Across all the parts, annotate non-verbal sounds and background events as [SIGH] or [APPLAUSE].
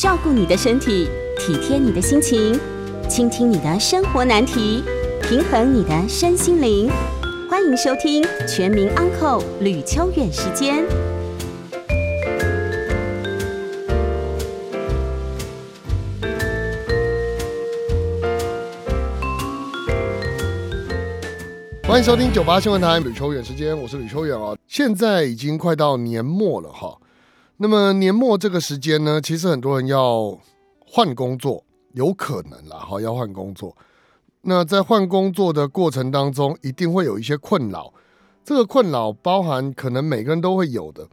照顾你的身体，体贴你的心情，倾听你的生活难题，平衡你的身心灵。欢迎收听《全民安扣吕秋远时间。欢迎收听九八新闻台吕秋远时间，我是吕秋远哦。现在已经快到年末了哈，那么年末这个时间呢，其实很多人要换工作，有可能啦哈，要换工作。那在换工作的过程当中，一定会有一些困扰。这个困扰包含可能每个人都会有的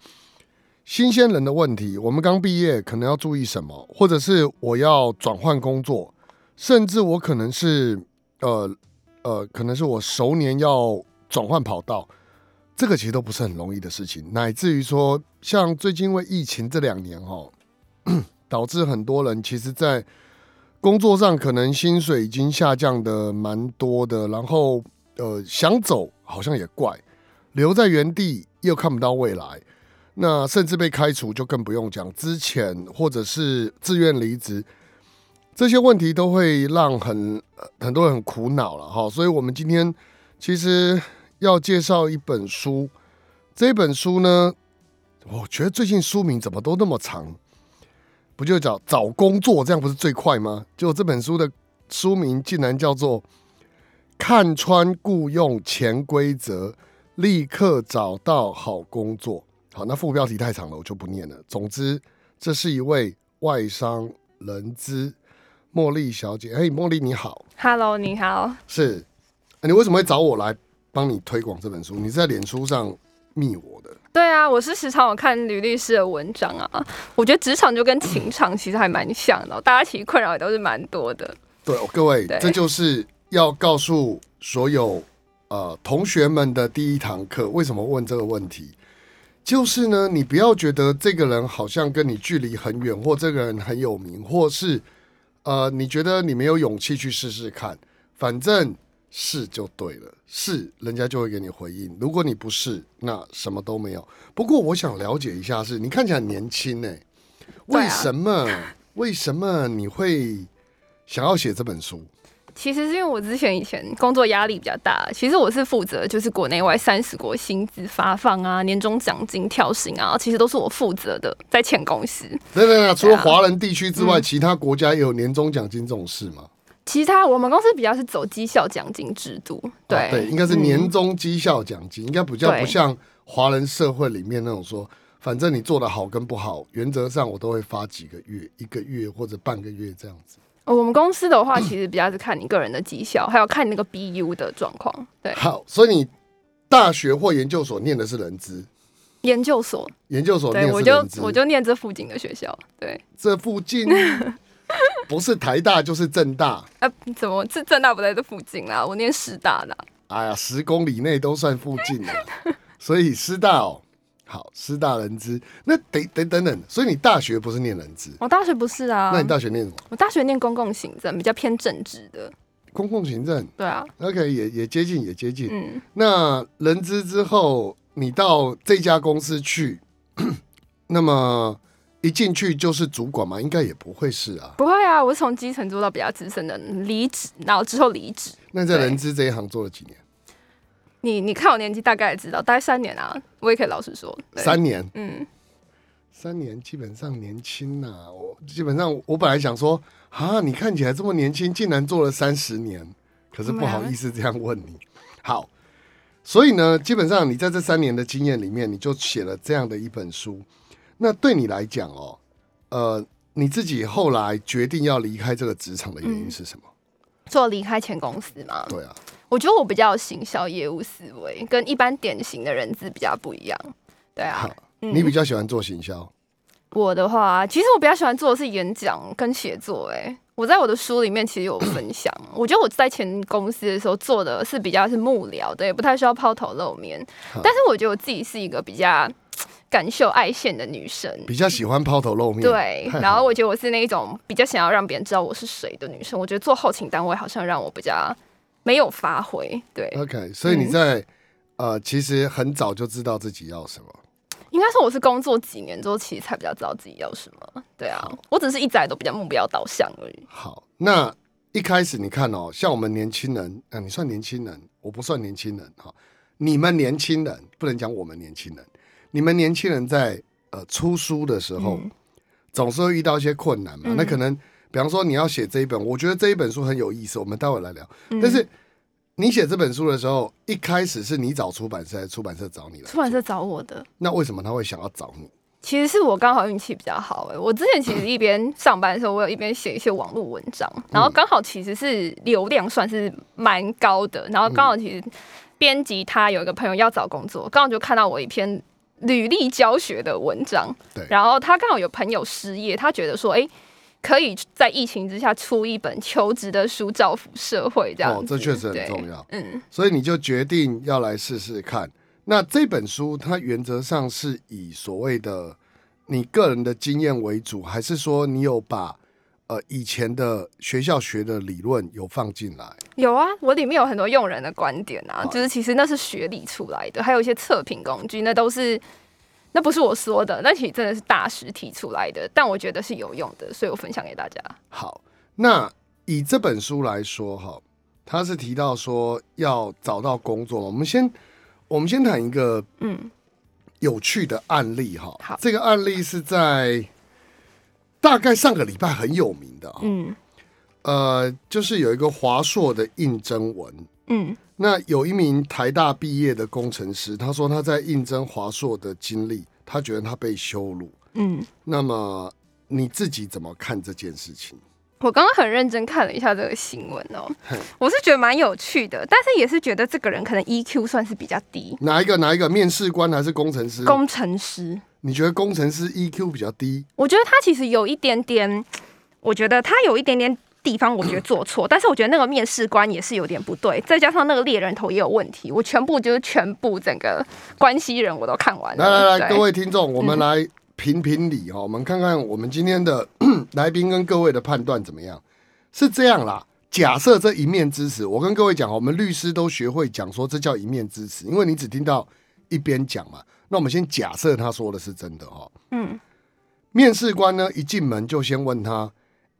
新鲜人的问题。我们刚毕业，可能要注意什么？或者是我要转换工作，甚至我可能是呃。呃，可能是我熟年要转换跑道，这个其实都不是很容易的事情，乃至于说，像最近因为疫情这两年哦，[CLEARS THROAT] 导致很多人其实，在工作上可能薪水已经下降的蛮多的，然后呃想走好像也怪，留在原地又看不到未来，那甚至被开除就更不用讲，之前或者是自愿离职。这些问题都会让很很多人很苦恼了哈，所以我们今天其实要介绍一本书。这本书呢，我觉得最近书名怎么都那么长，不就找找工作，这样不是最快吗？就这本书的书名竟然叫做《看穿雇佣潜规则，立刻找到好工作》。好，那副标题太长了，我就不念了。总之，这是一位外商人资。茉莉小姐，嘿，茉莉你好，Hello，你好，是，你为什么会找我来帮你推广这本书？你在脸书上密我的？对啊，我是时常有看吕律师的文章啊，我觉得职场就跟情场 [CLEARS THROAT] 其实还蛮像的，大家其实困扰也都是蛮多的。对，各位，这就是要告诉所有呃同学们的第一堂课。为什么问这个问题？就是呢，你不要觉得这个人好像跟你距离很远，或这个人很有名，或是。呃，你觉得你没有勇气去试试看，反正是就对了，是人家就会给你回应。如果你不是，那什么都没有。不过我想了解一下，是你看起来很年轻呢，为什么？为什么你会想要写这本书？其实是因为我之前以前工作压力比较大，其实我是负责就是国内外三十国薪资发放啊、年终奖金跳薪啊，其实都是我负责的，在前公司。对对对，除了华人地区之外，其他国家也有年终奖金这种事吗？其他我们公司比较是走绩效奖金制度，对。对，应该是年终绩效奖金，应该比较不像华人社会里面那种说，反正你做的好跟不好，原则上我都会发几个月、一个月或者半个月这样子。我们公司的话，其实比较是看你个人的绩效，还有看你那个 BU 的状况。对，好，所以你大学或研究所念的是人资，研究所，研究所念我就我就念这附近的学校。对，这附近 [LAUGHS] [LAUGHS] 不是台大就是正大。啊，怎么是正大不在这附近啊？我念师大的。哎呀，十公里内都算附近了，[LAUGHS] 所以师大哦。好，师大人资，那等等等等，所以你大学不是念人资？我大学不是啊。那你大学念什么？我大学念公共行政，比较偏政治的。公共行政？对啊。OK，也也接近，也接近。嗯。那人资之后，你到这家公司去，[CLEARS THROAT] 那么一进去就是主管吗？应该也不会是啊。不会啊，我是从基层做到比较资深的，离职，然后之后离职。那在人资这一行做了几年？你你看我年纪大概也知道，大概三年啊，我也可以老实说，三年，嗯，三年基本上年轻呐。我基本上我本来想说啊，你看起来这么年轻，竟然做了三十年，可是不好意思这样问你。好，所以呢，基本上你在这三年的经验里面，你就写了这样的一本书。那对你来讲哦，呃，你自己后来决定要离开这个职场的原因是什么？做离开前公司吗？对啊。我觉得我比较行销业务思维，跟一般典型的人资比较不一样。对啊，你比较喜欢做行销？我的话，其实我比较喜欢做的是演讲跟写作。哎，我在我的书里面其实有分享。我觉得我在前公司的时候做的是比较是幕僚的，也不太需要抛头露面。但是我觉得我自己是一个比较感秀爱现的女生，比较喜欢抛头露面。对，然后我觉得我是那一种比较想要让别人知道我是谁的女生。我觉得做后勤单位好像让我比较。没有发挥，对。OK，所以你在呃，其实很早就知道自己要什么。应该说我是工作几年之后，其实才比较知道自己要什么。对啊，我只是一直都比较目标导向而已。好，那一开始你看哦，像我们年轻人，啊，你算年轻人，我不算年轻人哈。你们年轻人不能讲我们年轻人，你们年轻人在呃出书的时候，总是会遇到一些困难嘛。那可能比方说你要写这一本，我觉得这一本书很有意思，我们待会来聊。但是你写这本书的时候，一开始是你找出版社，还是出版社找你了？出版社找我的。那为什么他会想要找你？其实是我刚好运气比较好哎，我之前其实一边上班的时候，我有一边写一些网络文章，然后刚好其实是流量算是蛮高的，然后刚好其实编辑他有一个朋友要找工作，刚好就看到我一篇履历教学的文章，对，然后他刚好有朋友失业，他觉得说，哎，可以在疫情之下出一本求职的书，造福社会这样哦，这确实很重要，嗯，所以你就决定要来试试看。那这本书它原则上是以所谓的你个人的经验为主，还是说你有把呃以前的学校学的理论有放进来？有啊，我里面有很多用人的观点啊，就是其实那是学理出来的，还有一些测评工具，那都是那不是我说的，那其实真的是大师提出来的，但我觉得是有用的，所以我分享给大家。好，那以这本书来说哈，他是提到说要找到工作，我们先。我们先谈一个嗯有趣的案例哈。好，这个案例是在大概上个礼拜很有名的嗯呃，就是有一个华硕的应征文嗯，那有一名台大毕业的工程师，他说他在应征华硕的经历，他觉得他被羞辱嗯。那么你自己怎么看这件事情？我刚刚很认真看了一下这个新闻哦，我是觉得蛮有趣的，但是也是觉得这个人可能 EQ 算是比较低。哪一个？哪一个？面试官还是工程师？工程师。你觉得工程师 EQ 比较低？我觉得他其实有一点点，我觉得他有一点点地方，我觉得做错。但是我觉得那个面试官也是有点不对，再加上那个猎人头也有问题。我全部就是全部整个关系人我都看完了。来来来，各位听众，我们来。评评理哈，我们看看我们今天的 [COUGHS] 来宾跟各位的判断怎么样？是这样啦。假设这一面之词，我跟各位讲，我们律师都学会讲说这叫一面之词，因为你只听到一边讲嘛。那我们先假设他说的是真的哈。嗯。面试官呢一进门就先问他：“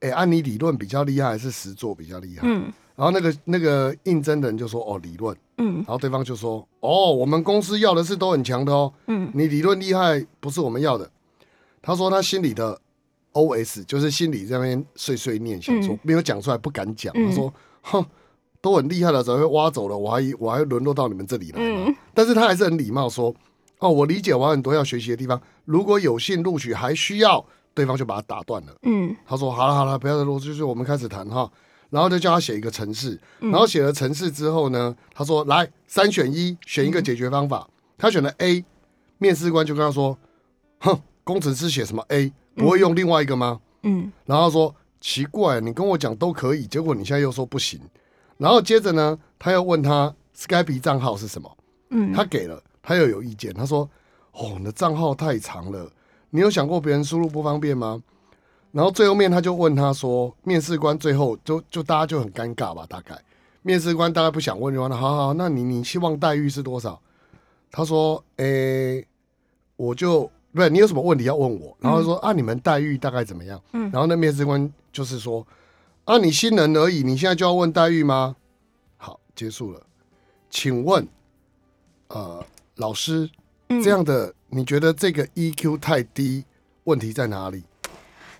哎，按你理论比较厉害，还是实做比较厉害？”嗯。然后那个那个应征的人就说：“哦，理论。”嗯。然后对方就说：“哦，我们公司要的是都很强的哦。嗯。你理论厉害不是我们要的。”他说他心里的 O S 就是心里在那边碎碎念，想说没有讲出来，不敢讲。他说：“哼，都很厉害了，怎么会挖走了？我还我还沦落到你们这里来吗？”但是他还是很礼貌说：“哦，我理解，我有很多要学习的地方。如果有幸录取，还需要对方就把他打断了。”嗯，他说：“好了好了，不要再录，就是我们开始谈哈。”然后就叫他写一个程式，然后写了程式之后呢，他说：“来三选一，选一个解决方法。”他选了 A，面试官就跟他说：“哼。”工程师写什么 A 不会用另外一个吗？嗯，然后说奇怪，你跟我讲都可以，结果你现在又说不行。然后接着呢，他又问他 Skype 账号是什么？嗯，他给了，他又有意见。他说：“哦，你的账号太长了，你有想过别人输入不方便吗？”然后最后面他就问他说：“面试官最后就就大家就很尴尬吧？大概面试官大概不想问就完了。好好，那你你希望待遇是多少？”他说：“诶，我就。”不是你有什么问题要问我，然后说啊，你们待遇大概怎么样？嗯，然后那面试官就是说啊，你新人而已，你现在就要问待遇吗？好，结束了。请问，呃，老师，这样的你觉得这个 EQ 太低，问题在哪里？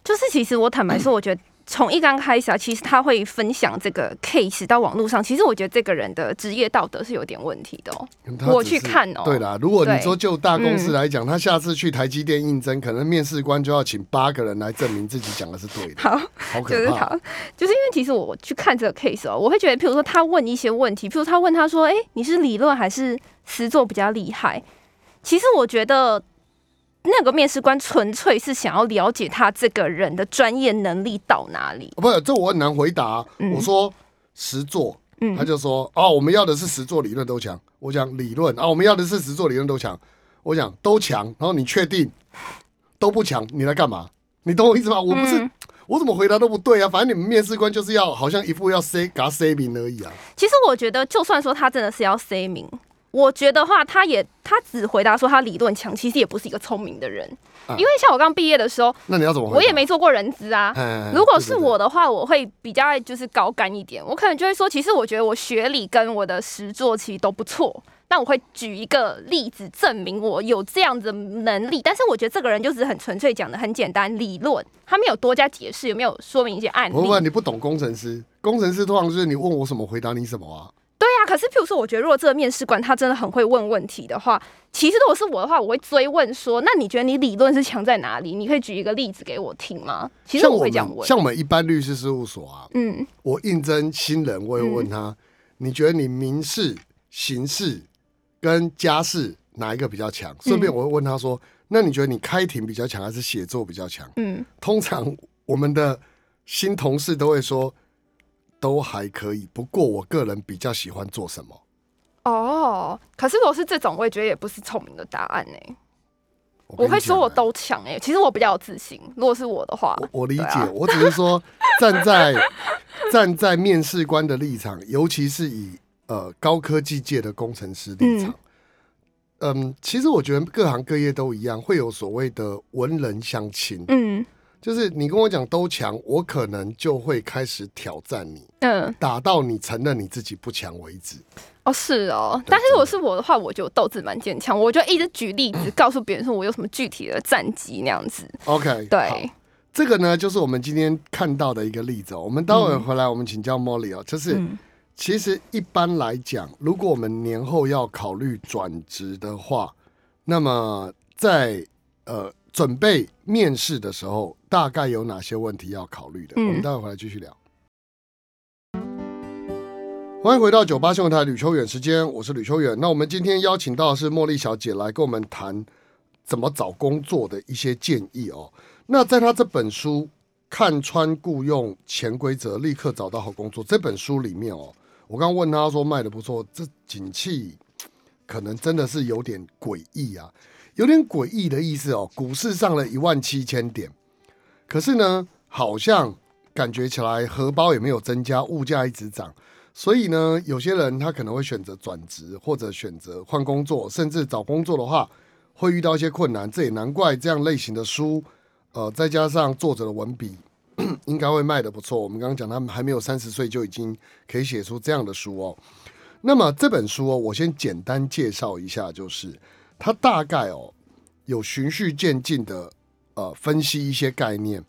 就是其实我坦白说，[CLEARS THROAT] 我觉得。从一刚开始啊，其实他会分享这个 case 到网络上。其实我觉得这个人的职业道德是有点问题的哦。我去看哦。对啦，如果你说就大公司来讲，他下次去台积电应征，可能面试官就要请八个人来证明自己讲的是对的。好，好可怕。就是因为其实我去看这个 case 哦，我会觉得，譬如说他问一些问题，譬如他问他说：“哎，你是理论还是实作比较厉害？”其实我觉得。那个面试官纯粹是想要了解他这个人的专业能力到哪里。不是，这我很难回答。我说实做，他就说哦，我们要的是实作理论都强。我讲理论啊，我们要的是实作理论都强。我讲都强，然后你确定都不强，你来干嘛？你懂我意思吗？我不是，我怎么回答都不对啊。反正你们面试官就是要好像一副要 say 给他 say 明而已啊。其实我觉得，就算说他真的是要 say 明。我觉得话，他也他只回答说他理论强，其实也不是一个聪明的人。啊因为像我刚毕业的时候，那你要怎么？我也没做过人资啊。哎。如果是对对对我的话，我会比较就是高干一点，我可能就会说，其实我觉得我学历跟我的实作其实都不错。那我会举一个例子证明我有这样子的能力，但是我觉得这个人就只是很纯粹讲的很简单理论，他没有多加解释，也没有说明一些案例？不不，你不懂工程师，工程师通常就是你问我什么回答你什么啊。可是譬如说，我觉得如果这个面试官他真的很会问问题的话，其实如果是我的话，我会追问说，那你觉得你理论是强在哪里？你可以举一个例子给我听吗？其实我我会这样问。像我们一般律师事务所啊，嗯我应征新人，我也会问他，你觉得你民事、刑事跟家事哪一个比较强？顺便我会问他说，那你觉得你开庭比较强，还是写作比较强？嗯，通常我们的新同事都会说，都还可以，不过我个人比较喜欢做什么。哦，可是如果是这种，我也觉得也不是聪明的答案呢、我会说我都强哎、其实我比较有自信。如果是我的话，我我理解，啊。我只是说 [LAUGHS] 站在站在面试官的立场，尤其是以呃高科技界的工程师立场，嗯其实我觉得各行各业都一样，会有所谓的文人相亲，嗯就是你跟我讲都强，我可能就会开始挑战你，嗯，打到你承认你自己不强为止。哦是哦。但是如果是我的话，我就斗志蛮坚强，我就一直举例子，告诉别人说我有什么具体的战绩那样子。OK，对，这个呢就是我们今天看到的一个例子哦。我们待会回来，我们请教 Molly 哦，就是。嗯其实一般来讲，如果我们年后要考虑转职的话，那么在呃准备面试的时候，大概有哪些问题要考虑的？嗯我们待会回来继续聊。欢迎回到九八新闻台吕秋远时间，我是吕秋远。那我们今天邀请到的是茉莉小姐来跟我们谈怎么找工作的一些建议哦。那在她这本书《看穿雇佣潜规则，立刻找到好工作》这本书里面哦，我刚问她说卖的不错，这景气可能真的是有点诡异啊，有点诡异的意思哦。股市上了一万七千点，可是呢，好像感觉起来荷包也没有增加，物价一直涨。所以呢，有些人他可能会选择转职，或者选择换工作，甚至找工作的话会遇到一些困难。这也难怪这样类型的书，呃，再加上作者的文笔，[CLEARS THROAT] 应该会卖的不错。我们刚刚讲他们还没有三十岁就已经可以写出这样的书哦。那么这本书哦，我先简单介绍一下，就是他大概哦有循序渐进的呃分析一些概念。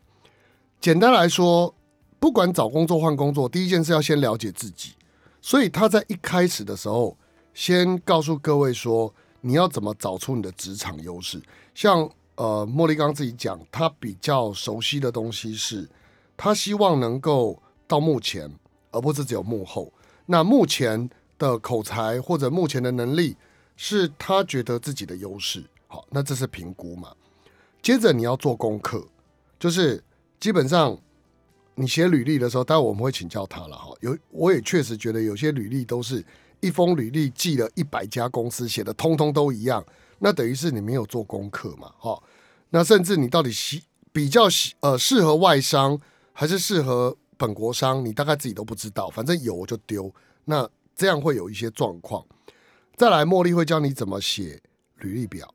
简单来说，不管找工作换工作，第一件事要先了解自己。所以他在一开始的时候，先告诉各位说，你要怎么找出你的职场优势。像呃，茉莉刚自己讲，他比较熟悉的东西是，他希望能够到目前，而不是只有幕后。那目前的口才或者目前的能力，是他觉得自己的优势。好，那这是评估嘛。接着你要做功课，就是基本上你写履历的时候，待会我们会请教他了哈。有，我也确实觉得有些履历都是一封履历寄了一百家公司，写的通通都一样，那等于是你没有做功课嘛，哈。那甚至你到底喜比较喜呃适合外商还是适合本国商，你大概自己都不知道，反正有我就丢，那这样会有一些状况。再来，茉莉会教你怎么写履历表，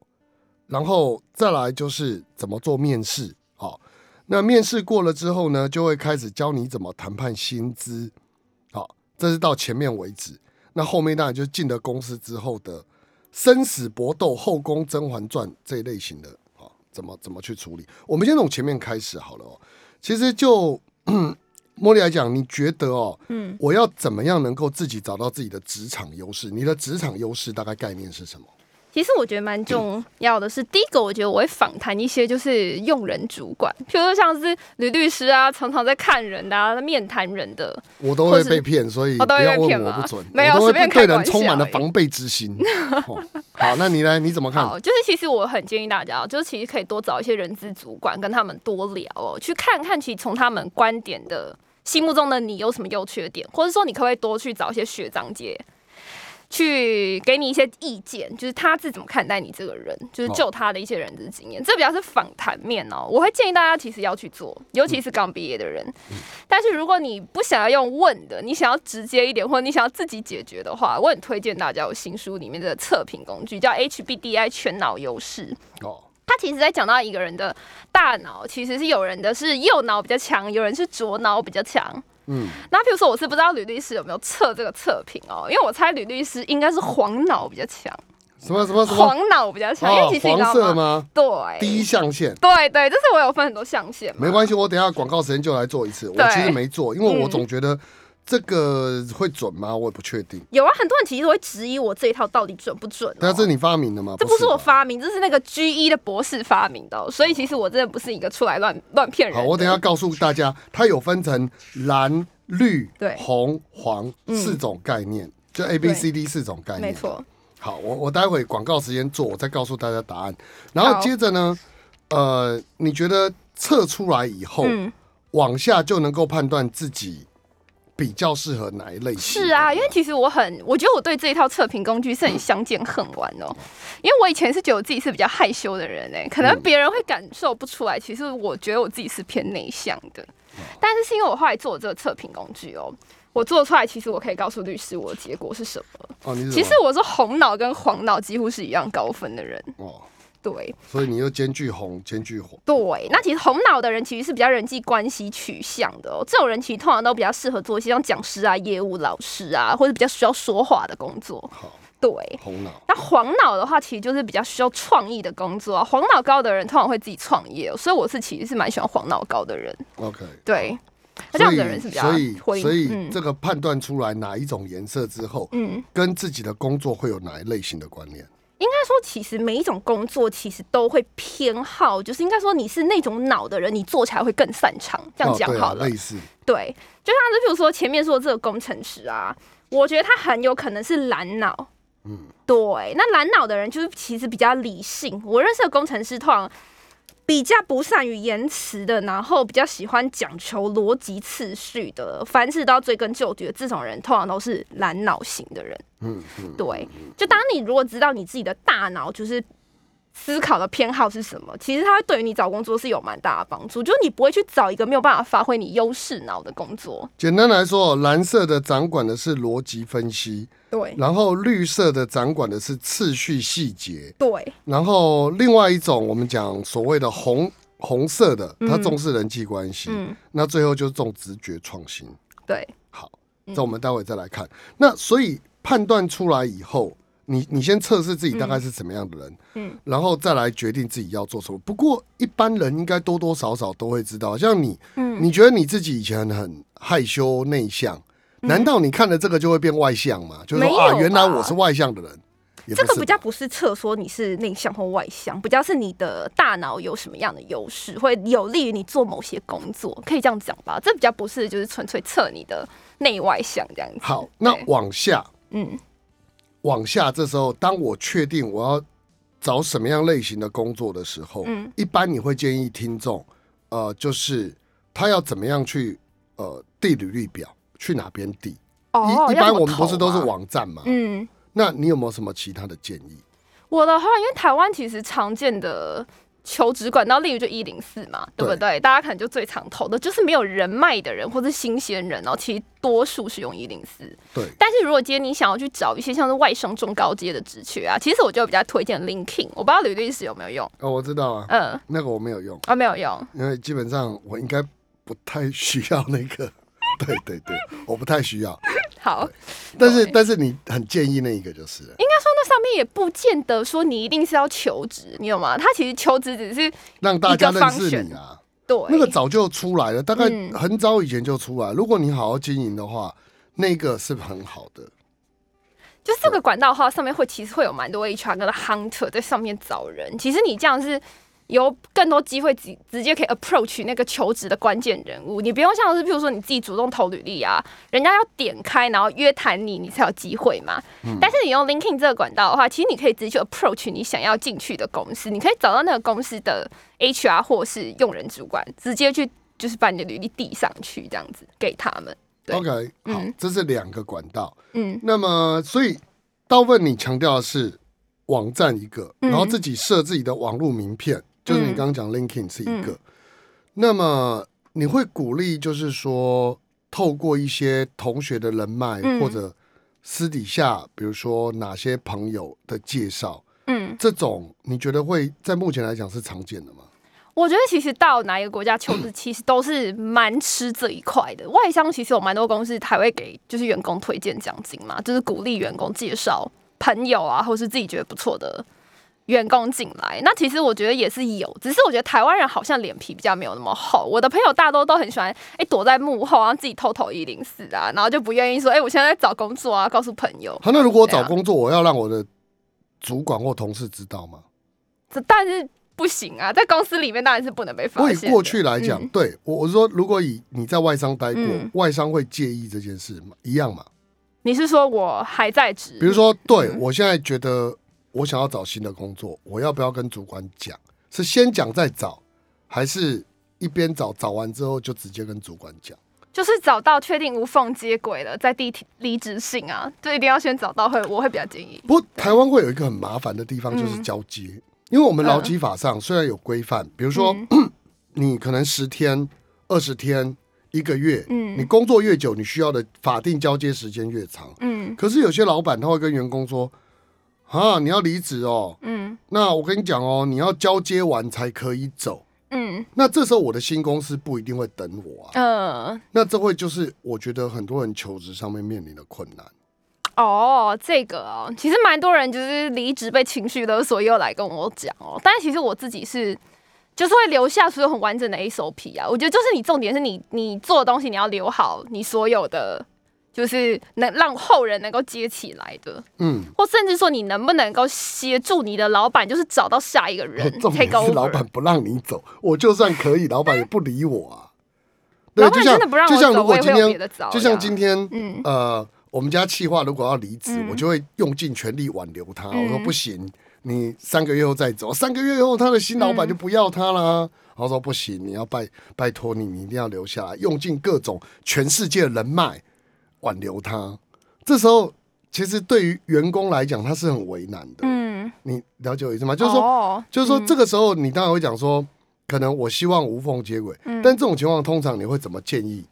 然后再来就是怎么做面试，好。那面试过了之后呢，就会开始教你怎么谈判薪资，好，这是到前面为止。那后面当然就进了公司之后的生死搏斗、后宫甄嬛传这一类型的，好，怎么怎么去处理？我们先从前面开始好了哦。其实就茉莉来讲，你觉得哦，嗯，我要怎么样能够自己找到自己的职场优势？你的职场优势大概概念是什么？其实我觉得蛮重要的是，第一个，我觉得我会访谈一些就是用人主管，譬如说像是吕律师啊，常常在看人的、啊、面谈人的，我都会被骗，所以哦都会不要被骗我不准，没有我对人充满了防备之心。[LAUGHS] 哦好，那你呢？你怎么看？好，就是其实我很建议大家，就是其实可以多找一些人资主管，跟他们多聊哦，去看看其实从他们观点的心目中的你有什么优缺点，或者说你可不可以多去找一些学长姐。去给你一些意见，就是他是怎么看待你这个人，就是就他的一些人的经验，这比较是访谈面哦。我会建议大家其实要去做，尤其是刚毕业的人。但是如果你不想要用问的，你想要直接一点，或者你想要自己解决的话，我很推荐大家有新书里面的测评工具，叫 HBDI 全脑优势。哦，它其实在讲到一个人的大脑，其实是有人的是右脑比较强，有人是左脑比较强。嗯，那比如说我是不知道吕律师有没有测这个测评哦，因为我猜吕律师应该是黄脑比较强，什么什么什么？黄脑比较强，因为其实黄色吗？对，第一象限，对对，就是我有分很多象限，没关系，我等下广告时间就来做一次，我其实没做，因为我总觉得。这个会准吗？我也不确定。有啊，很多人其实会质疑我这一套到底准不准。那这是你发明的吗？这不是我发明，这是那个 G 一的博士发明的。所以其实我真的不是一个出来乱 [LAUGHS] 乱骗人。好，我等下告诉大家，它有分成蓝、绿、对红、黄四种概念，就 A、B、C、D 四种概念。没错。好，我我待会广告时间做，我再告诉大家答案。然后接着呢，呃，你觉得测出来以后，往下就能够判断自己。比较适合哪一类型？是啊，因为其实我很，我觉得我对这一套测评工具是很相见恨晚哦。因为我以前是觉得我自己是比较害羞的人哎，可能别人会感受不出来。其实我觉得我自己是偏内向的，但是是因为我后来做这个测评工具哦，我做出来其实我可以告诉律师我的结果是什么。哦，其实我是红脑跟黄脑几乎是一样高分的人哦。对，所以你又兼具红，兼具黄。对，那其实红脑的人其实是比较人际关系取向的哦。这种人其实通常都比较适合做一些像讲师啊、业务老师啊，或者比较需要说话的工作。好，对，红脑。那黄脑的话，其实就是比较需要创意的工作啊。黄脑高的人通常会自己创业，所以我是其实是蛮喜欢黄脑高的人。OK，对，这样的人是比较所以所以这个判断出来哪一种颜色之后，嗯，跟自己的工作会有哪一类型的关联？应该说，其实每一种工作其实都会偏好，就是应该说你是那种脑的人，你做起来会更擅长。这样讲好了，类似对，就像是比如说前面说这个工程师啊，我觉得他很有可能是蓝脑。嗯，对，那蓝脑的人就是其实比较理性。我认识的工程师通常。比较不善于言辞的，然后比较喜欢讲求逻辑次序的，凡事都要追根究底的这种人，通常都是懒脑型的人。嗯嗯，对。就当你如果知道你自己的大脑就是思考的偏好是什么，其实它会对于你找工作是有蛮大的帮助。就是你不会去找一个没有办法发挥你优势脑的工作。简单来说，蓝色的掌管的是逻辑分析。对，然后绿色的掌管的是次序细节，对，然后另外一种我们讲所谓的红红色的，它重视人际关系，嗯，那最后就是重直觉创新，对，好，这我们待会再来看。那所以判断出来以后，你你先测试自己大概是什么样的人，嗯，然后再来决定自己要做什么。不过一般人应该多多少少都会知道，像你，嗯，你觉得你自己以前很害羞内向。难道你看了这个就会变外向吗？就是说啊，原来我是外向的人。这个比较不是测说你是内向或外向，比较是你的大脑有什么样的优势，会有利于你做某些工作，可以这样讲吧？这比较不是就是纯粹测你的内外向这样子。好，那往下，嗯，往下，这时候当我确定我要找什么样类型的工作的时候，嗯，一般你会建议听众，呃，就是他要怎么样去呃递履历表。去哪边递？哦，一般我们不是都是网站嘛？嗯，那你有没有什么其他的建议？我的话，因为台湾其实常见的求职管道，例如就一零四嘛，对不对？大家可能就最常投的，就是没有人脉的人或者新鲜人哦。其实多数是用一零四。对。但是如果今天你想要去找一些像是外商中高阶的职缺啊，其实我就比较推荐 LinkedIn。我不知道吕律师有没有用？哦，我知道啊。嗯，那个我没有用啊，没有用，因为基本上我应该不太需要那个。对对对，我不太需要。好，但是但是你很建议那一个就是，应该说那上面也不见得说你一定是要求职，你有吗？他其实求职只是让大家认识你啊。对，那个早就出来了，大概很早以前就出来。如果你好好经营的话，那个是很好的。就这个管道的话，上面会其实会有蛮多 HR 跟 hunter 在上面找人。其实你这样是。有更多机会直直接可以 approach 那个求职的关键人物，你不用像是譬如说你自己主动投履历啊，人家要点开然后约谈你，你才有机会嘛。但是你用 LinkedIn 这个管道的话，其实你可以直接去 approach 你想要进去的公司，你可以找到那个公司的 HR 或是用人主管，直接去就是把你的履历递上去，这样子给他们。OK，好，这是两个管道。嗯，那么所以大部分你强调的是网站一个，嗯然后自己设自己的网络名片，就是你刚刚讲 LinkedIn 是一个。嗯那么你会鼓励，就是说透过一些同学的人脉，嗯或者私底下，比如说哪些朋友的介绍，嗯，这种你觉得会在目前来讲是常见的吗？我觉得其实到哪一个国家求职，其实都是蛮吃这一块的。外商其实有蛮多公司还会给就是员工推荐奖金嘛，就是鼓励员工介绍朋友啊，或是自己觉得不错的员工进来。那其实我觉得也是有，只是我觉得台湾人好像脸皮比较没有那么厚。我的朋友大多都很喜欢哎、躲在幕后，然后自己偷偷一零四啊，然后就不愿意说哎、我现在在找工作啊，告诉朋友。好，那如果找工作，我要让我的主管或同事知道吗？这但是不行啊，在公司里面当然是不能被发现过去来讲，嗯对我我是说，如果以你在外商待过，嗯外商会介意这件事吗？一样嘛？你是说我还在职？比如说，对、嗯我现在觉得我想要找新的工作，我要不要跟主管讲？是先讲再找，还是一边找找完之后就直接跟主管讲？就是找到确定无缝接轨了，在递离职信啊，就一定要先找到会，我会比较建议。不过台湾会有一个很麻烦的地方，就是嗯交接，因为我们劳基法上虽然有规范，比如说、嗯 [CLEARS THROAT] 你可能十天、二十天、一个月，嗯你工作越久，你需要的法定交接时间越长。嗯可是有些老板他会跟员工说：“啊，你要离职哦，嗯那我跟你讲哦，你要交接完才可以走。嗯那这时候我的新公司不一定会等我啊，呃，那这会就是我觉得很多人求职上面面临的困难。哦，这个哦，其实蛮多人就是离职被情绪勒索，也有来跟我讲哦。但是其实我自己是。就是会留下所有很完整的 SOP 啊，我觉得就是你重点是你你做的东西你要留好，你所有的就是能让后人能够接起来的。嗯，或甚至说你能不能够协助你的老板，就是找到下一个人重点 take 是 over。老板不让你走，我就算可以，老板也不理我啊。[LAUGHS] 对，老板就像真的不让我就像如果今天就像今天嗯呃，我们家气话如果要离职，嗯我就会用尽全力挽留他。我说嗯不行，你三个月后再走，三个月后他的新老板嗯就不要他啦。然后说不行，你要拜拜托你，你一定要留下来，用尽各种全世界的人脉挽留他。这时候其实对于员工来讲，他是很为难的。嗯，你了解我意思吗？就是说，哦就是说嗯这个时候你当然会讲说，可能我希望无缝接轨，嗯但这种情况通常你会怎么建议？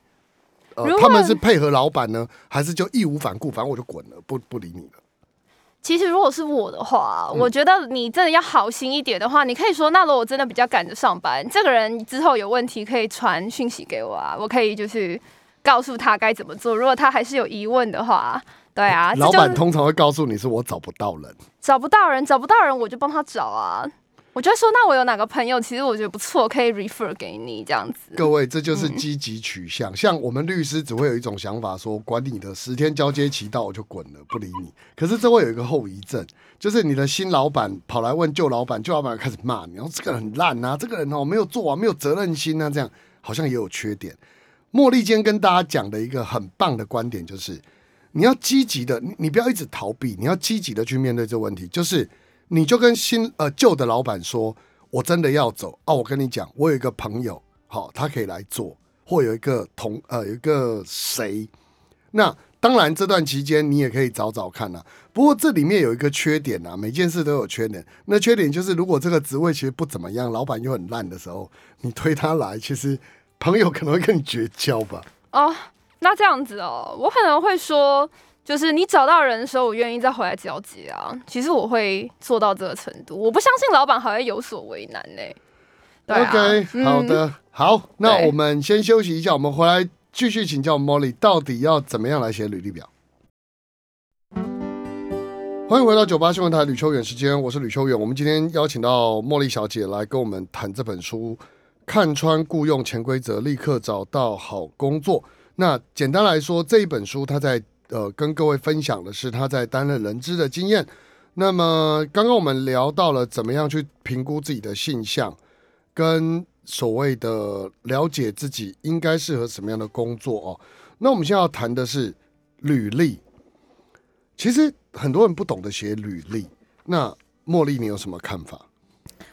他们是配合老板呢，还是就义无反顾，反正我就滚了，不不理你了？其实如果是我的话，嗯我觉得你真的要好心一点的话，你可以说，那如果我真的比较赶着上班，这个人之后有问题可以传讯息给我啊，我可以就是告诉他该怎么做。如果他还是有疑问的话，对啊，老板通常会告诉你是我找不到人，找不到人，找不到人我就帮他找啊。我就说，那我有哪个朋友，其实我觉得不错，可以 refer 给你这样子。各位，这就是嗯积极取向。像我们律师只会有一种想法说，管你的十天交接期到我就滚了，不理你。可是这会有一个后遗症，就是你的新老板跑来问旧老板，旧老板开始骂你，然后这个人很烂啊，这个人哦没有做啊，没有责任心啊，这样好像也有缺点。茉莉今天跟大家讲的一个很棒的观点就是，你要积极的，你你不要一直逃避，你要积极的去面对这个问题。就是你就跟新呃旧的老板说，我真的要走啊，我跟你讲，我有一个朋友，好，他可以来做，或有一个同呃有一个谁，那当然这段期间你也可以找找看啊。不过这里面有一个缺点啊，每件事都有缺点。那缺点就是，如果这个职位其实不怎么样，老板又很烂的时候，你推他来，其实朋友可能会跟你绝交吧。哦，那这样子哦，我可能会说，就是你找到人的时候，我愿意再回来交接啊。其实我会做到这个程度，我不相信老板还会有所为难呢、对啊 OK，嗯好的，好，那我们先休息一下，我们回来继续请教 Molly，到底要怎么样来写履历表？欢迎回到九八新闻台吕秋远时间，我是吕秋远。我们今天邀请到茉莉小姐来跟我们谈这本书《看穿雇佣潜规则，立刻找到好工作》。那简单来说，这一本书他在呃跟各位分享的是他在担任人资的经验。那么刚刚我们聊到了怎么样去评估自己的性向，跟所谓的了解自己应该适合什么样的工作哦。那我们现在要谈的是履历。其实很多人不懂得写履历，那茉莉你有什么看法？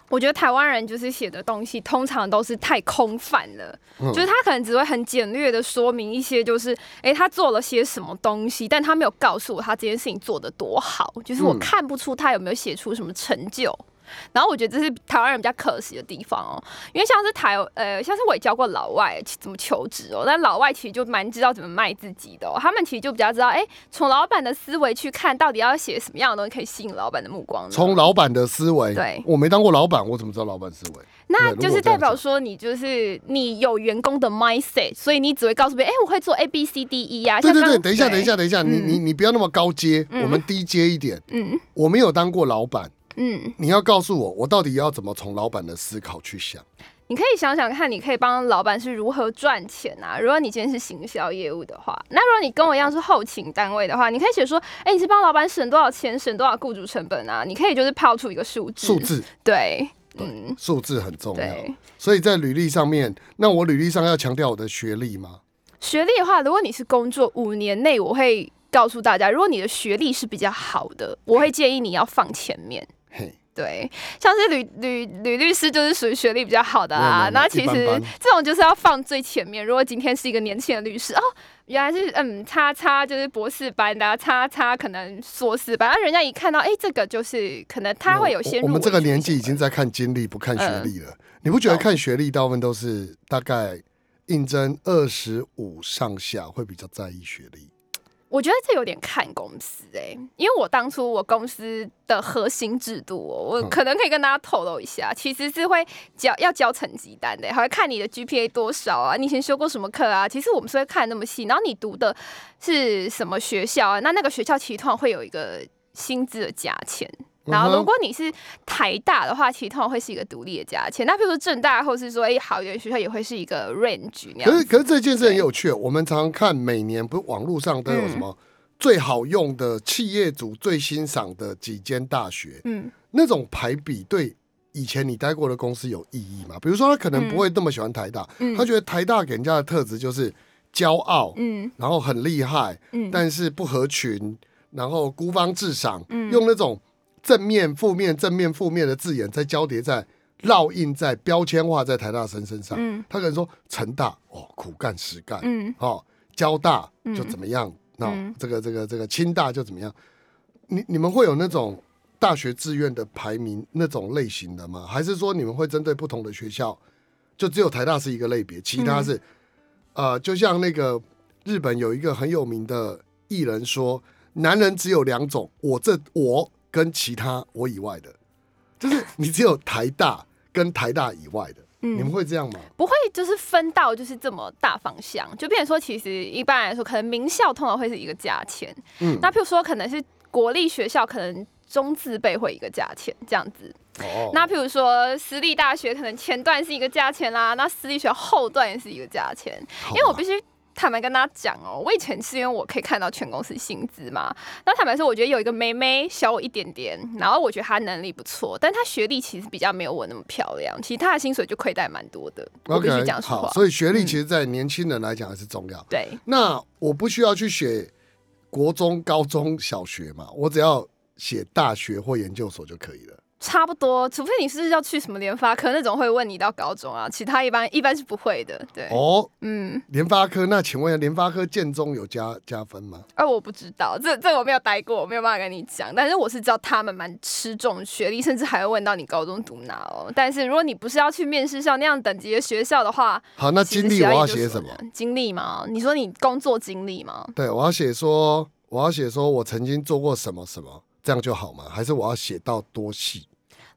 我觉得台湾人就是写的东西通常都是太空泛了，嗯就是他可能只会很简略的说明一些，就是诶他做了些什么东西，但他没有告诉我他这件事情做的多好，就是我嗯看不出他有没有写出什么成就。然后我觉得这是台湾人比较可惜的地方哦，因为像是台呃，像是我也教过老外怎么求职哦，但老外其实就蛮知道怎么卖自己的、哦，他们其实就比较知道，哎，从老板的思维去看到底要写什么样的东西可以吸引老板的目光呢。从老板的思维，对。我没当过老板，我怎么知道老板思维？那就是代表说你就是你有员工的 mindset，所以你只会告诉别人，哎、我会做 A B C D E 呀、对对对，等一下，等一，下，等一下，你嗯你你不要那么高阶，嗯。我们低阶一点。嗯。我没有当过老板，嗯，你要告诉我，我到底要怎么从老板的思考去想？你可以想想看，你可以帮老板是如何赚钱啊？如果你今天是行销业务的话，那如果你跟我一样是后勤单位的话，你可以写说，哎、你是帮老板省多少钱，省多少雇主成本啊？你可以就是抛出一个数字，数字，对，嗯，数字很重要。所以在履历上面，那我履历上要强调我的学历吗？学历的话，如果你是工作五年内，我会告诉大家，如果你的学历是比较好的，我会建议你要放前面。嘿，对，像是吕吕吕律师就是属于学历比较好的。啊那其实这种就是要放最前面。如果今天是一个年轻的律师哦，原来是嗯叉叉就是博士班的、啊，叉叉可能硕士班，那人家一看到哎、这个就是可能他会有先入我我们这个年纪已经在看经历，不看学嗯历了。你不觉得看学历大部分都是大概应征二十五上下会比较在意学历？我觉得这有点看公司哎、因为我当初我公司的核心制度、哦，我嗯可能可以跟大家透露一下，其实是会交要交成绩单的，还会看你的 GPA 多少啊，你以前修过什么课啊，其实我们是会看那么细，然后你读的是什么学校啊，那那个学校其实通常会有一个薪资的价钱。然后，如果你是台大的话，其实通常会是一个独立的价钱。那比如说正大，或是说哎好一点的学校，也会是一个 range 那样。可是可是这件事很有趣，我们常常看每年不是网络上都有什么最好用的企业主最欣赏的几间大学，嗯那种排比对以前你待过的公司有意义吗？比如说他可能不会那么喜欢台大，嗯他觉得台大给人家的特质就是骄傲，嗯然后很厉害，嗯，但是不合群，然后孤芳自赏，嗯用那种正面、负面、正面、负面的字眼在交叠在烙印在标签化在台大生身上。嗯他可能说成大哦苦干实干，嗯哦交大嗯就怎么样，那、嗯这个这个这个清大就怎么样。你你们会有那种大学志愿的排名那种类型的吗？还是说你们会针对不同的学校，就只有台大是一个类别，其他是、呃，就像那个日本有一个很有名的艺人说，男人只有两种，我这我跟其他我以外的，就是你只有台大跟台大以外的，嗯。你们会这样吗？不会就是分到就是这么大方向，就变成说，其实一般来说，可能名校通常会是一个价钱，嗯，那譬如说可能是国立学校，可能中字辈会一个价钱这样子。哦，那譬如说私立大学，可能前段是一个价钱啦，那私立学校后段也是一个价钱。因为我必须坦白跟大家讲哦，我以前是因为我可以看到全公司薪资嘛。那坦白说，我觉得有一个妹妹小我一点点，然后我觉得她能力不错，但她学历其实比较没有我那么漂亮，其实她的薪水就亏待蛮多的。我必须 OK 讲实话好，。所以学历嗯其实，在年轻人来讲还是重要。对，那我不需要去写国中、高中小学嘛，我只要写大学或研究所就可以了。差不多，除非你是要去什么联发科那种会问你到高中啊，其他一般一般是不会的。对，哦，嗯，联发科，那请问联发科建中有加加分吗？而我不知道，这这我没有待过，我没有办法跟你讲。但是我是知道他们蛮吃重学历，甚至还会问到你高中读哪哦。但是如果你不是要去面试像那样等级的学校的话，好，那经历我要写什么？经历吗？你说你工作经历吗？对，我要写说，我要写说我曾经做过什么什么，这样就好吗？还是我要写到多细？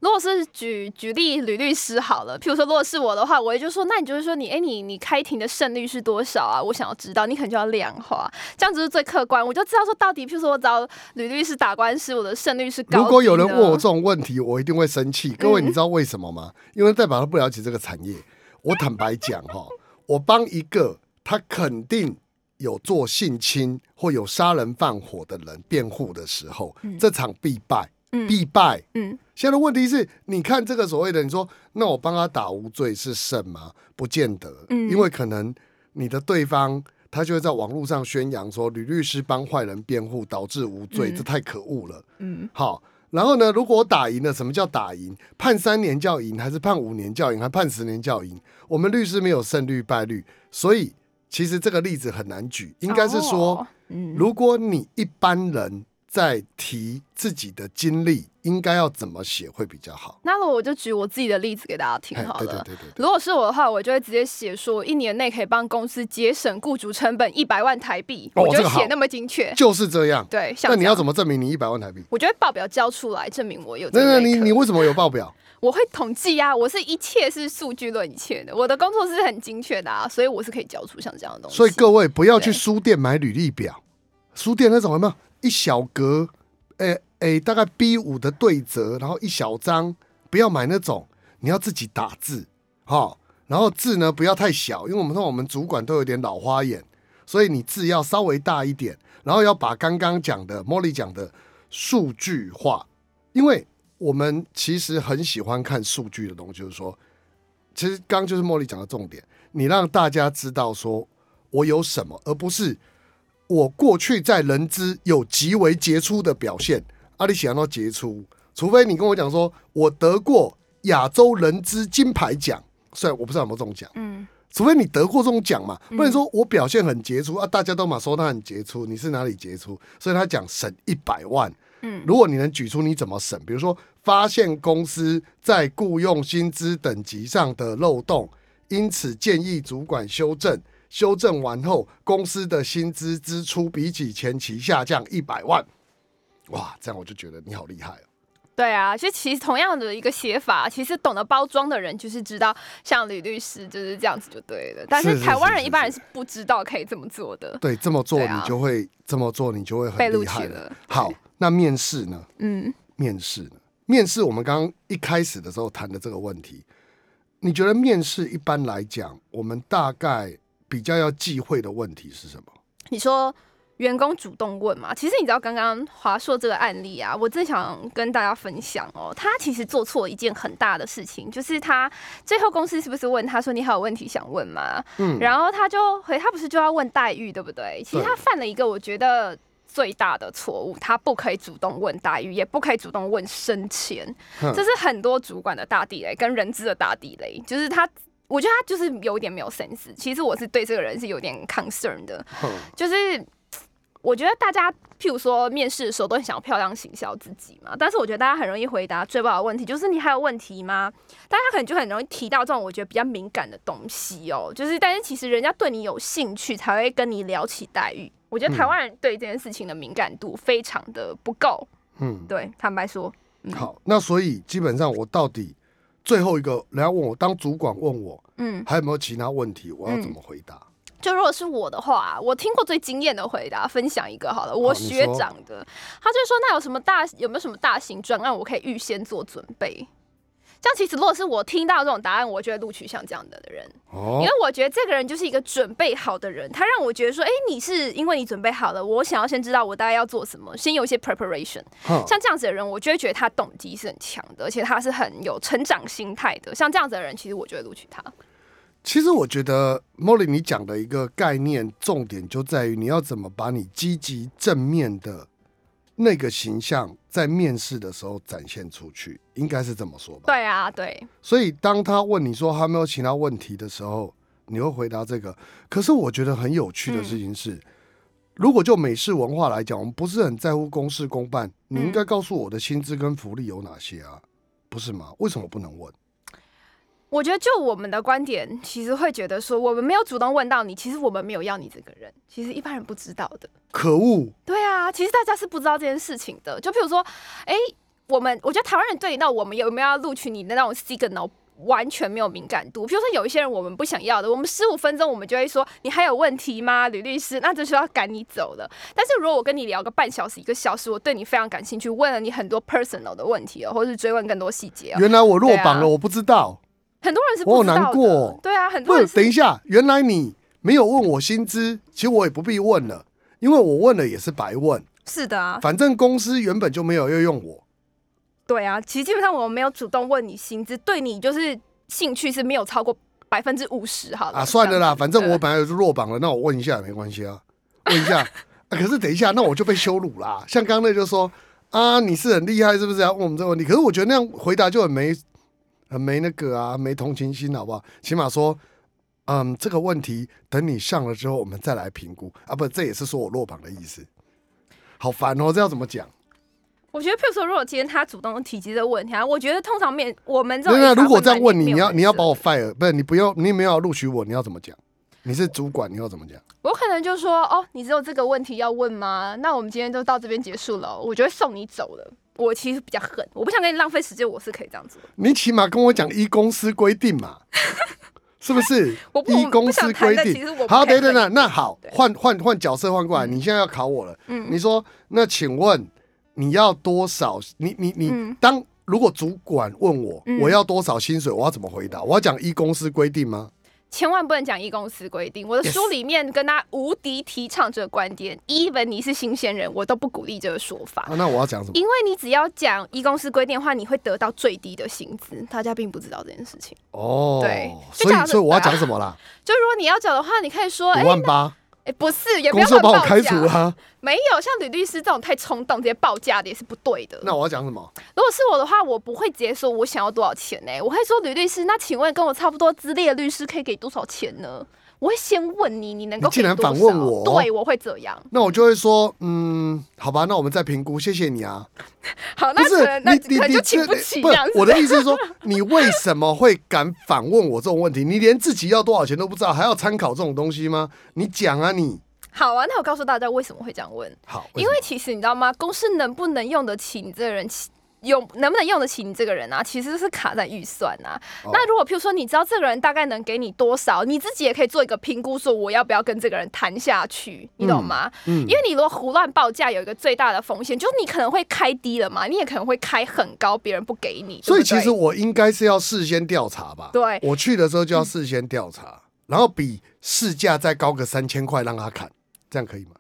如果是举举例吕律师好了，譬如说，如果是我的话，我也就说，那你就是说你，哎、你你开庭的胜率是多少啊？我想要知道，你可能就要量化，这样子是最客观，我就知道说到底，譬如说我找吕律师打官司，我的胜率是高。如果有人问我这，种问题，我一定会生气。各位，嗯 [LAUGHS] 你知道为什么吗？因为代表他不了解这个产业。我坦白讲哈，我帮一个他肯定有做性侵或有杀人放火的人辩护的时候，这场必败，嗯必败。嗯现在的问题是，你看这个所谓的，你说那我帮他打无罪是胜吗？不见得，嗯因为可能你的对方他就会在网络上宣扬说吕律师帮坏人辩护导致无罪，嗯这太可恶了。嗯好，然后呢，如果我打赢了，什么叫打赢？判三年叫赢，还是判五年叫赢，还判十年叫赢？我们律师没有胜率败率，所以其实这个例子很难举。应该是说，哦嗯，如果你一般人在提自己的经历，应该要怎么写会比较好？那我就举我自己的例子给大家听好了。对对对对对。如果是我的话，我就会直接写说，一年内可以帮公司节省雇主成本一百万台币，我就写那么精确。就是这样。对，那你要怎么证明你一百万台币？我觉得报表交出来，证明我有这那那你你为什么有报表？我会统计啊，我是一切是数据论一切的，我的工作是很精确的啊，所以我是可以交出像这样的东西。所以各位不要去对书店买履历表，书店那种有没有？一小格，诶、诶、大概 B 五的对折，然后一小张，不要买那种，你要自己打字，哈，然后字呢不要太小，因为我们说我们主管都有点老花眼，所以你字要稍微大一点，然后要把刚刚讲的 Molly 讲的数据化，因为我们其实很喜欢看数据的东西，就是说，其实刚刚就是茉莉讲的重点，你让大家知道说我有什么，而不是我过去在人资有极为杰出的表现。阿里喜欢到杰出，除非你跟我讲说我得过亚洲人资金牌奖，虽然我不知道有没有中奖，嗯，除非你得过这种奖嘛，不然说我表现很杰出啊，大家都嘛说他很杰出，你是哪里杰出？所以他讲省一百万。嗯，如果你能举出你怎么省，比如说发现公司在雇佣薪资等级上的漏洞，因此建议主管修正，修正完后公司的薪资支出比起前期下降一百万，哇，这样我就觉得你好厉害哦。对啊，就其实同样的一个写法，其实懂得包装的人就是知道，像吕律师就是这样子就对了。但是台湾人一般人是不知道可以这么做的，对，这么做你就会、这么做，你就会很厉害取了。好，那面试呢？嗯，面试呢？面试我们刚刚一开始的时候谈的这个问题，你觉得面试一般来讲，我们大概比较要忌讳的问题是什么？你说员工主动问嘛？其实你知道刚刚华硕这个案例啊，我正想跟大家分享哦。他其实做错一件很大的事情，就是他最后公司是不是问他说你还有问题想问吗？嗯，然后他就回他不是就要问待遇对不对？其实他犯了一个我觉得。最大的错误，他不可以主动问待遇，也不可以主动问升迁，哼这是很多主管的大地雷，跟人资的大地雷。就是他，我觉得他就是有一点没有 sense。其实我是对这个人是有点 concern 的，就是我觉得大家，譬如说面试的时候都很想要漂亮行销自己嘛，但是我觉得大家很容易回答最不好的问题，就是你还有问题吗？大家可能就很容易提到这种我觉得比较敏感的东西哦，就是但是其实人家对你有兴趣才会跟你聊起待遇。我觉得台湾人对这件事情的敏感度非常的不够，嗯，对，坦白说，嗯好，那所以基本上我到底最后一个，人家问我当主管问我嗯，还有没有其他问题，我要怎么回答？就如果是我的话，我听过最惊艳的回答，分享一个好了，我学长的，他就说那有什么大有没有什么大型专案，我可以预先做准备。这样其实如果是我听到这种答案，我就会录取像这样的人，哦因为，我觉得这个人就是一个准备好的人，他让我觉得说，哎、你是因为你准备好了，我想要先知道我大概要做什么，先有一些 preparation。像这样子的人，我就会觉得他动机是很强的，而且他是很有成长心态的。像这样子的人，其实我就会录取他。其实我觉得 Molly 你讲的一个概念重点就在于你要怎么把你积极正面的那个形象在面试的时候展现出去，应该是这么说吧？对啊，对，所以当他问你说还没有其他问题的时候，你会回答这个。可是我觉得很有趣的事情是，如果就美式文化来讲，我们不是很在乎公事公办，你应该告诉我的薪资跟福利有哪些啊？不是吗？为什么不能问？我觉得就我们的观点，其实会觉得说，我们没有主动问到你，其实我们没有要你这个人，其实一般人不知道的。可恶！对啊，其实大家是不知道这件事情的。就譬如说，哎、我们我觉得台湾人对那我们有没有要录取你的那种 signal 完全没有敏感度。譬如说有一些人我们不想要的，我们十五分钟我们就会说你还有问题吗，吕律师？那就是要赶你走了。但是如果我跟你聊个半小时、一个小时，我对你非常感兴趣，问了你很多 personal 的问题哦，或是追问更多细节哦，原来我落榜了，啊我不知道。很多人是不知道的。难过哦对啊，很多人是等一下，原来你没有问我薪资，其实我也不必问了，因为我问了也是白问，是的啊，反正公司原本就没有要用我。对啊，其实基本上我没有主动问你薪资，对你就是兴趣是没有超过百分之五十好了啊，算了啦，反正我本来就是落榜了，那我问一下也没关系啊，问一下。啊可是等一下，那我就被羞辱啦。像刚刚那就说啊，你是很厉害是不是？要问我们这个问题，可是我觉得那样回答就很没很没那个啊，没同情心，好不好？起码说，嗯，这个问题等你上了之后，我们再来评估啊。不，这也是说我落榜的意思。好烦哦，这要怎么讲？我觉得，譬如说，如果今天他主动提及这个问题啊，我觉得通常面我们这种如果这样问你，你要你要把我 fire，不是你不要你没有要录取我，你要怎么讲？你是主管，你要怎么讲？我可能就说哦，你只有这个问题要问吗？那我们今天就到这边结束了，我就会送你走了。我其实比较狠，我不想跟你浪费时间，我是可以这样做。你起码跟我讲一公司规定嘛，是不是 [LAUGHS] 我？不依公司规定其实我。好，太等等等，会那好，换换换角色换过来，你现在要考我了。嗯你说，那请问你要多少？你你你嗯当如果主管问我嗯我要多少薪水，我要怎么回答？我要讲一公司规定吗？千万不能讲一公司规定。我的书里面跟他无敌提倡这个观点，even 你是新鲜人，我都不鼓励这个说法。啊，那我要讲什么？因为你只要讲一公司规定的话，你会得到最低的薪资，大家并不知道这件事情。哦，对所以所以我要讲什么啦？就如果你要讲的话，你可以说，哎、五万八，哎、不是，也不公要乱报司要把我开除价。啊？没有，像吕律师这种太冲动，直接报价的也是不对的。那我要讲什么？如果是我的话，我不会直接说我想要多少钱呢、我会说吕律师，那请问跟我差不多资历的律师可以给多少钱呢？我会先问你，你能够你竟然反问我对，我会这样。那我就会说，嗯，好吧，那我们再评估，谢谢你啊。[LAUGHS] 好，那是可能那你你你可能就请不起不这样子。我的意思是说，你为什么会敢反问我这种问题？你连自己要多少钱都不知道，还要参考这种东西吗？你讲啊你，好啊，那我告诉大家为什么会这样问，好，因为其实你知道吗？公司能不能用得起你这个人？其用能不能用得起你这个人啊？其实是卡在预算啊。哦那如果譬如说你知道这个人大概能给你多少，你自己也可以做一个评估，说我要不要跟这个人谈下去，你懂吗？嗯因为你如果胡乱报价，有一个最大的风险，就是你可能会开低了嘛，你也可能会开很高，别人不给你。所以其实我应该是要事先调查吧？对我去的时候就要事先调查，然后比市价再高个三千块让他砍，这样可以吗？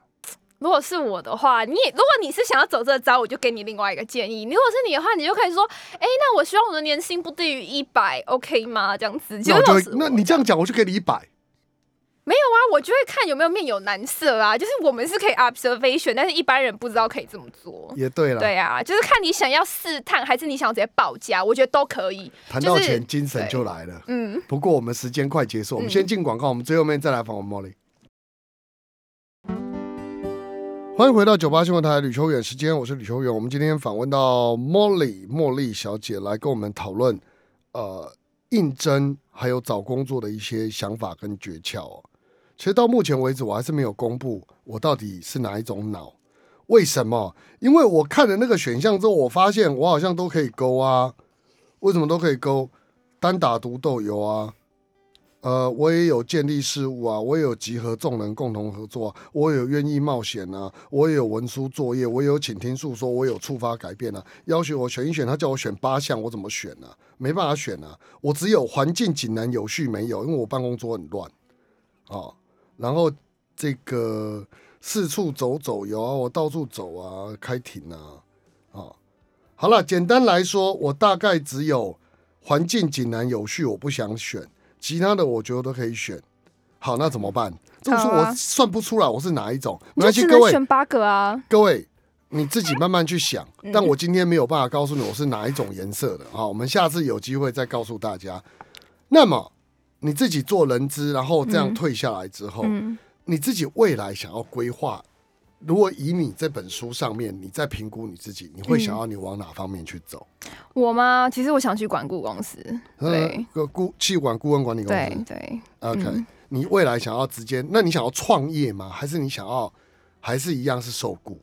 如果是我的话，你也如果你是想要走这招，我就给你另外一个建议。如果是你的话，你就可以说，哎、那我希望我的年薪不低于一百，OK 吗？这样子。那我就那你这样讲，我就给你一百。没有啊，我就会看有没有面有难色啊。就是我们是可以 observation，但是一般人不知道可以这么做。也对了，对啊，就是看你想要试探，还是你想要直接报价，我觉得都可以。谈到就是钱，精神就来了。嗯，不过我们时间快结束，我们嗯先进广告，我们最后面再来访问 Molly。欢迎回到九八新闻台吕秋远时间，我是吕秋远。我们今天访问到 Molly 茉莉小姐来跟我们讨论，呃，应征还有找工作的一些想法跟诀窍哦。其实到目前为止，我还是没有公布我到底是哪一种脑。为什么？因为我看了那个选项之后，我发现我好像都可以勾啊。为什么都可以勾？单打独斗有啊，呃，我也有建立事务啊，我也有集合众人共同合作、啊，我也有愿意冒险啊，我也有文书作业，我也有倾听诉说，我有触发改变啊。要求我选一选，他叫我选八项，我怎么选呢、啊？没办法选啊，我只有环境井然有序没有，因为我办公桌很乱啊。然后这个四处走走有啊，我到处走啊，开庭啊，啊，好了，简单来说，我大概只有环境井然有序，我不想选，其他的我觉得都可以选。好，那怎么办？这么说我算不出来我是哪一种，没关系，各位只能选八个啊。各位，你自己慢慢去想。[LAUGHS] 嗯但我今天没有办法告诉你我是哪一种颜色的啊，我们下次有机会再告诉大家。那么你自己做人资，然后这样嗯退下来之后，嗯，你自己未来想要规划，如果以你这本书上面，你在评估你自己，你会想要你往哪方面去走？我吗？其实我想去管顾公司。对呃，个顾去管顾问管理公司。对，OK，、嗯你未来想要直接，那你想要创业吗？还是你想要，还是一样是受雇？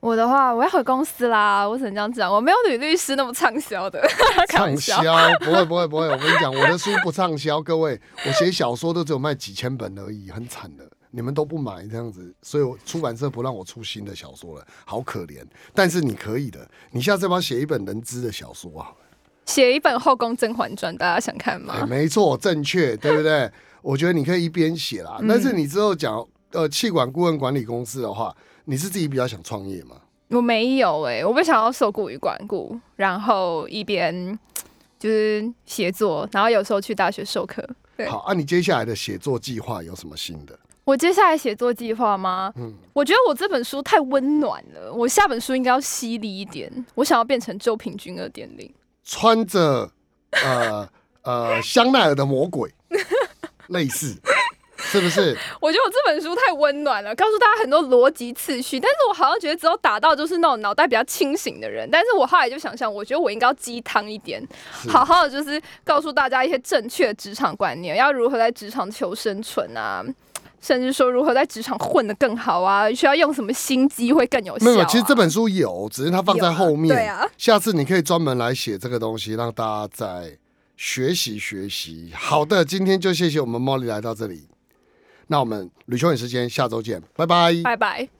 我的话，我要回公司啦。我只能这样讲，我没有女律师那么畅销的。[LAUGHS] 开畅销不会不会不会，我跟你讲，我的书不畅销，各位，我写小说都只有卖几千本而已，很惨的，你们都不买这样子，所以我出版社不让我出新的小说了，好可怜。但是你可以的，你下次要不要写一本人知的小说啊？写一本《后宫甄嬛传》，大家想看哎，吗？没错，正确，对不对？我觉得你可以一边写啦，嗯但是你之后讲呃气管顾问管理公司的话，你是自己比较想创业吗？我没有哎、我不想要受雇于管顾，然后一边就是写作，然后有时候去大学授课。对好，啊，你接下来的写作计划有什么新的？我接下来写作计划吗？嗯我觉得我这本书太温暖了，我下本书应该要犀利一点。我想要变成周平均二点零。穿着呃 [LAUGHS] 呃香奈儿的魔鬼，[LAUGHS] 类似，是不是？我觉得我这本书太温暖了，告诉大家很多逻辑次序，但是我好像觉得只有打到就是那种脑袋比较清醒的人。但是我后来就想想，我觉得我应该要鸡汤一点，好好的就是告诉大家一些正确的职场观念，要如何在职场求生存啊。甚至说如何在职场混得更好啊，需要用什么心机会更有效、啊？没有，其实这本书有，只是它放在后面。啊对啊，下次你可以专门来写这个东西，让大家再学习学习。好的，今天就谢谢我们茉莉来到这里。那我们吕秋远时间下周见，拜拜。拜拜。